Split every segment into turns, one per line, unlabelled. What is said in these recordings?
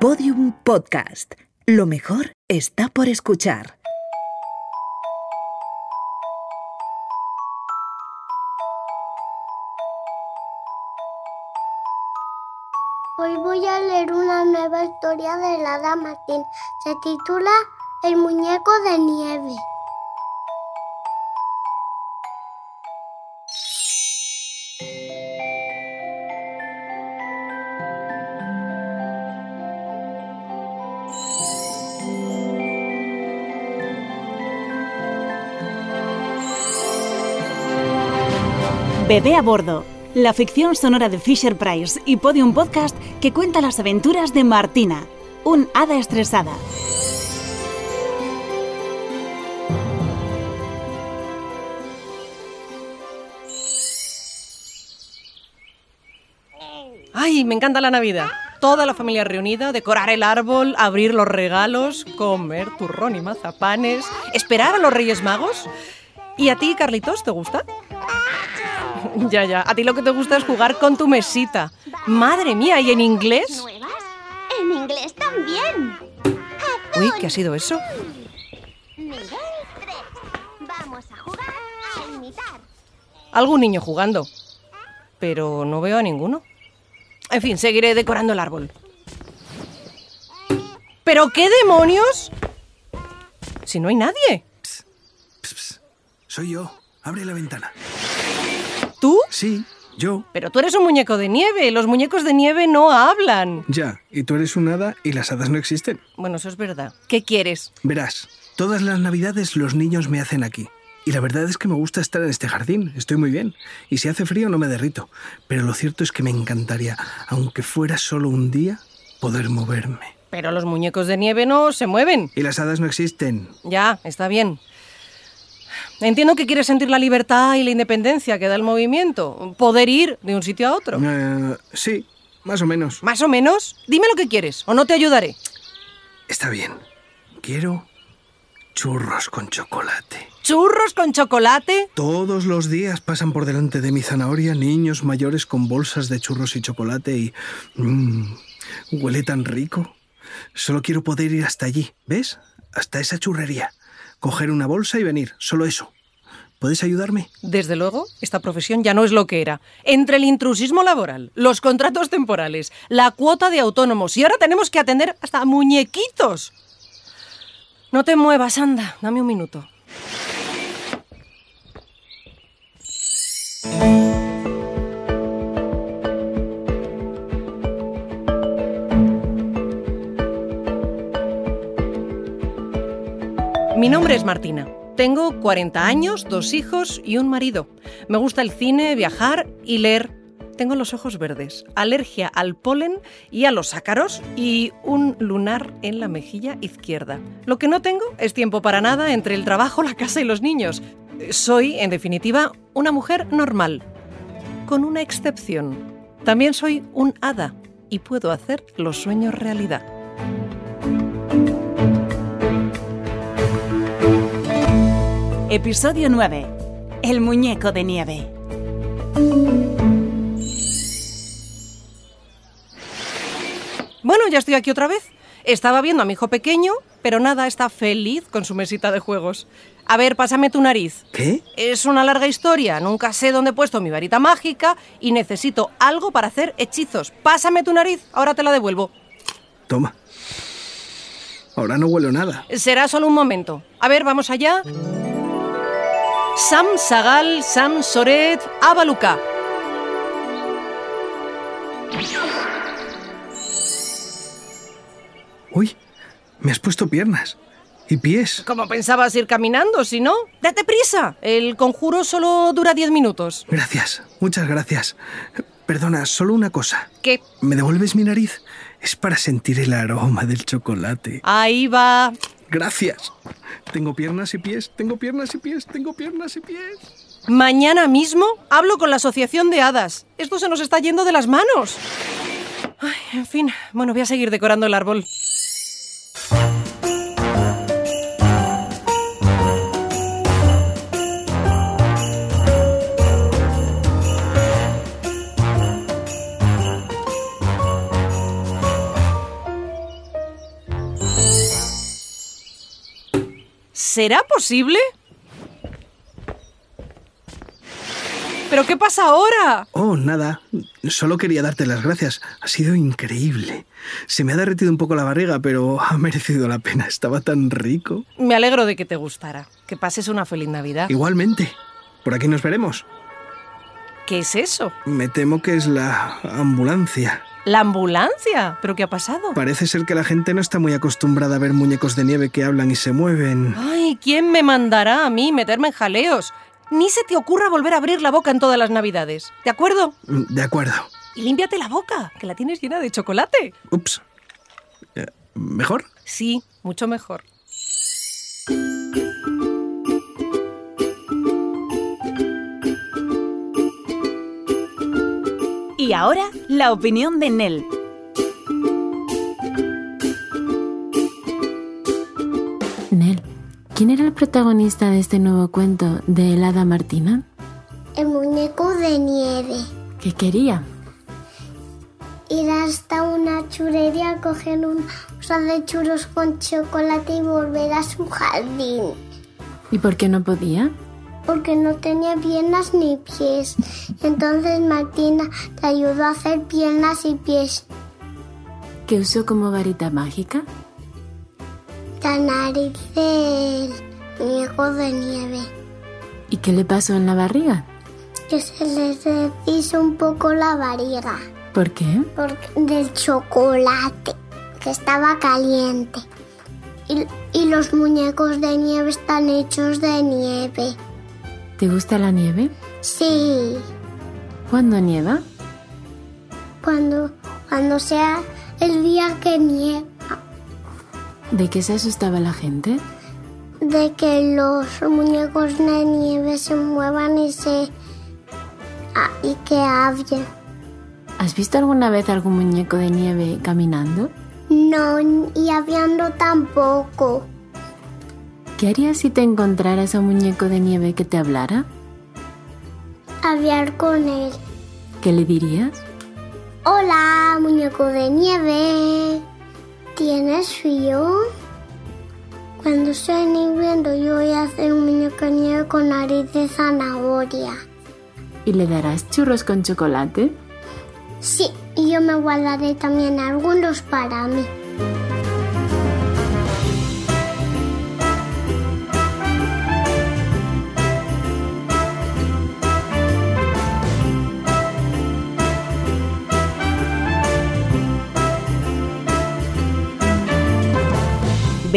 Podium Podcast. Lo mejor está por escuchar.
Hoy voy a leer una nueva historia de la Hada Martín. Se titula El muñeco de nieve.
Bebé a bordo, la ficción sonora de Fisher Price y Podium Podcast que cuenta las aventuras de Martina, un hada estresada.
Ay, me encanta la Navidad. Toda la familia reunida, decorar el árbol, abrir los regalos, comer turrón y mazapanes, esperar a los Reyes Magos. ¿Y a ti, Carlitos, te gusta? Ya, ya. A ti lo que te gusta es jugar con tu mesita. Madre mía, ¿y en inglés?
¿Nuevas? En inglés también.
Uy, ¿qué ha sido eso?
Nivel 3. Vamos a jugar a imitar.
Algún niño jugando. Pero no veo a ninguno. En fin, seguiré decorando el árbol. ¿Pero qué demonios? Si no hay nadie.
Pss, pss. Soy yo. Abre la ventana.
¿Tú?
Sí, yo.
Pero tú eres un muñeco de nieve. Los muñecos de nieve no hablan.
Ya. Y tú eres un hada y las hadas no existen.
Bueno, eso es verdad. ¿Qué quieres?
Verás, todas las navidades los niños me hacen aquí. Y la verdad es que me gusta estar en este jardín. Estoy muy bien. Y si hace frío no me derrito. Pero lo cierto es que me encantaría, aunque fuera solo un día, poder moverme.
Pero los muñecos de nieve no se mueven.
Y las hadas no existen.
Ya, está bien. Entiendo que quieres sentir la libertad y la independencia que da el movimiento. Poder ir de un sitio a otro.
Eh, sí, más o menos.
Más o menos. Dime lo que quieres o no te ayudaré.
Está bien. Quiero churros con chocolate.
¿Churros con chocolate?
Todos los días pasan por delante de mi zanahoria niños mayores con bolsas de churros y chocolate y... mmm, huele tan rico. Solo quiero poder ir hasta allí, ¿ves? Hasta esa churrería. Coger una bolsa y venir, solo eso. ¿Puedes ayudarme?
Desde luego, esta profesión ya no es lo que era. Entre el intrusismo laboral, los contratos temporales, la cuota de autónomos y ahora tenemos que atender hasta muñequitos. No te muevas, anda, dame un minuto. Mi nombre es Martina. Tengo 40 años, dos hijos y un marido. Me gusta el cine, viajar y leer. Tengo los ojos verdes, alergia al polen y a los ácaros y un lunar en la mejilla izquierda. Lo que no tengo es tiempo para nada entre el trabajo, la casa y los niños. Soy, en definitiva, una mujer normal, con una excepción. También soy un hada y puedo hacer los sueños realidad.
Episodio 9. El muñeco de nieve.
Bueno, ya estoy aquí otra vez. Estaba viendo a mi hijo pequeño, pero nada, está feliz con su mesita de juegos. A ver, pásame tu nariz.
¿Qué?
Es una larga historia, nunca sé dónde he puesto mi varita mágica y necesito algo para hacer hechizos. Pásame tu nariz, ahora te la devuelvo.
Toma. Ahora no huelo nada.
Será solo un momento. A ver, vamos allá. Sam Sagal, Sam Soret, Abaluka.
Uy, me has puesto piernas. Y pies.
¿Cómo pensabas ir caminando, si no? ¡Date prisa! El conjuro solo dura 10 minutos.
Gracias, muchas gracias. Perdona, solo una cosa.
¿Qué?
¿Me devuelves mi nariz? Es para sentir el aroma del chocolate.
Ahí va.
Gracias. Tengo piernas y pies, tengo piernas y pies, tengo piernas y pies.
Mañana mismo hablo con la Asociación de Hadas. Esto se nos está yendo de las manos. Ay, en fin, bueno, voy a seguir decorando el árbol. ¿Será posible? ¿Pero qué pasa ahora?
Oh, nada. Solo quería darte las gracias. Ha sido increíble. Se me ha derretido un poco la barriga, pero ha merecido la pena. Estaba tan rico.
Me alegro de que te gustara. Que pases una feliz Navidad.
Igualmente. Por aquí nos veremos.
¿Qué es eso?
Me temo que es la ambulancia.
¿La ambulancia? ¿Pero qué ha pasado?
Parece ser que la gente no está muy acostumbrada a ver muñecos de nieve que hablan y se mueven.
Ay, ¿quién me mandará a mí meterme en jaleos? Ni se te ocurra volver a abrir la boca en todas las navidades. ¿De acuerdo?
De acuerdo.
Y límpiate la boca, que la tienes llena de chocolate.
Ups. Eh, ¿Mejor?
Sí, mucho mejor.
Y ahora, la opinión de Nell.
Nel, ¿quién era el protagonista de este nuevo cuento de El Hada Martina?
El muñeco de nieve.
¿Qué quería?
Ir hasta una churería a coger un bolsa de churros con chocolate y volver a su jardín.
¿Y por qué no podía?
Porque no tenía piernas ni pies. Entonces Martina te ayudó a hacer piernas y pies.
¿Qué usó como varita mágica?
La nariz del muñeco de nieve.
¿Y qué le pasó en la barriga?
Que se les deshizo un poco la barriga.
¿Por qué?
Porque del chocolate, que estaba caliente. Y, y los muñecos de nieve están hechos de nieve.
¿Te gusta la nieve?
Sí,
¿Cuándo nieva?
cuando, cuando sea el día que nieva,
¿De qué se asustaba la gente?
de que los muñecos de nieve se muevan y se ah, y que hablen.
¿Has visto alguna vez algún muñeco de nieve caminando?
No, y hablando tampoco.
¿Qué harías si te encontraras a un muñeco de nieve que te hablara?
Hablar con él.
¿Qué le dirías?
Hola, muñeco de nieve. ¿Tienes frío? Cuando estoy hirviendo yo voy a hacer un muñeco de nieve con nariz de zanahoria.
¿Y le darás churros con chocolate?
Sí, y yo me guardaré también algunos para mí.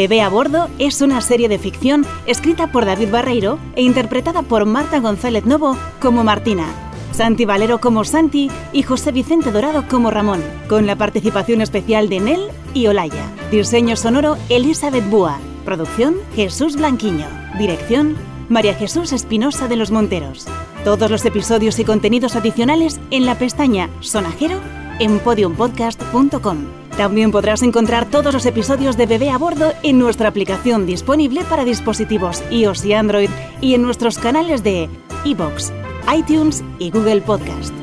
Bebé a bordo es una serie de ficción escrita por David Barreiro e interpretada por Marta González Novo como Martina, Santi Valero como Santi y José Vicente Dorado como Ramón, con la participación especial de Nel y Olaya. Diseño sonoro Elizabeth Búa. Producción Jesús Blanquiño. Dirección María Jesús Espinosa de los Monteros. Todos los episodios y contenidos adicionales en la pestaña Sonajero en podiumpodcast.com. También podrás encontrar todos los episodios de Bebé a Bordo en nuestra aplicación disponible para dispositivos iOS y Android y en nuestros canales de iBox, iTunes y Google Podcast.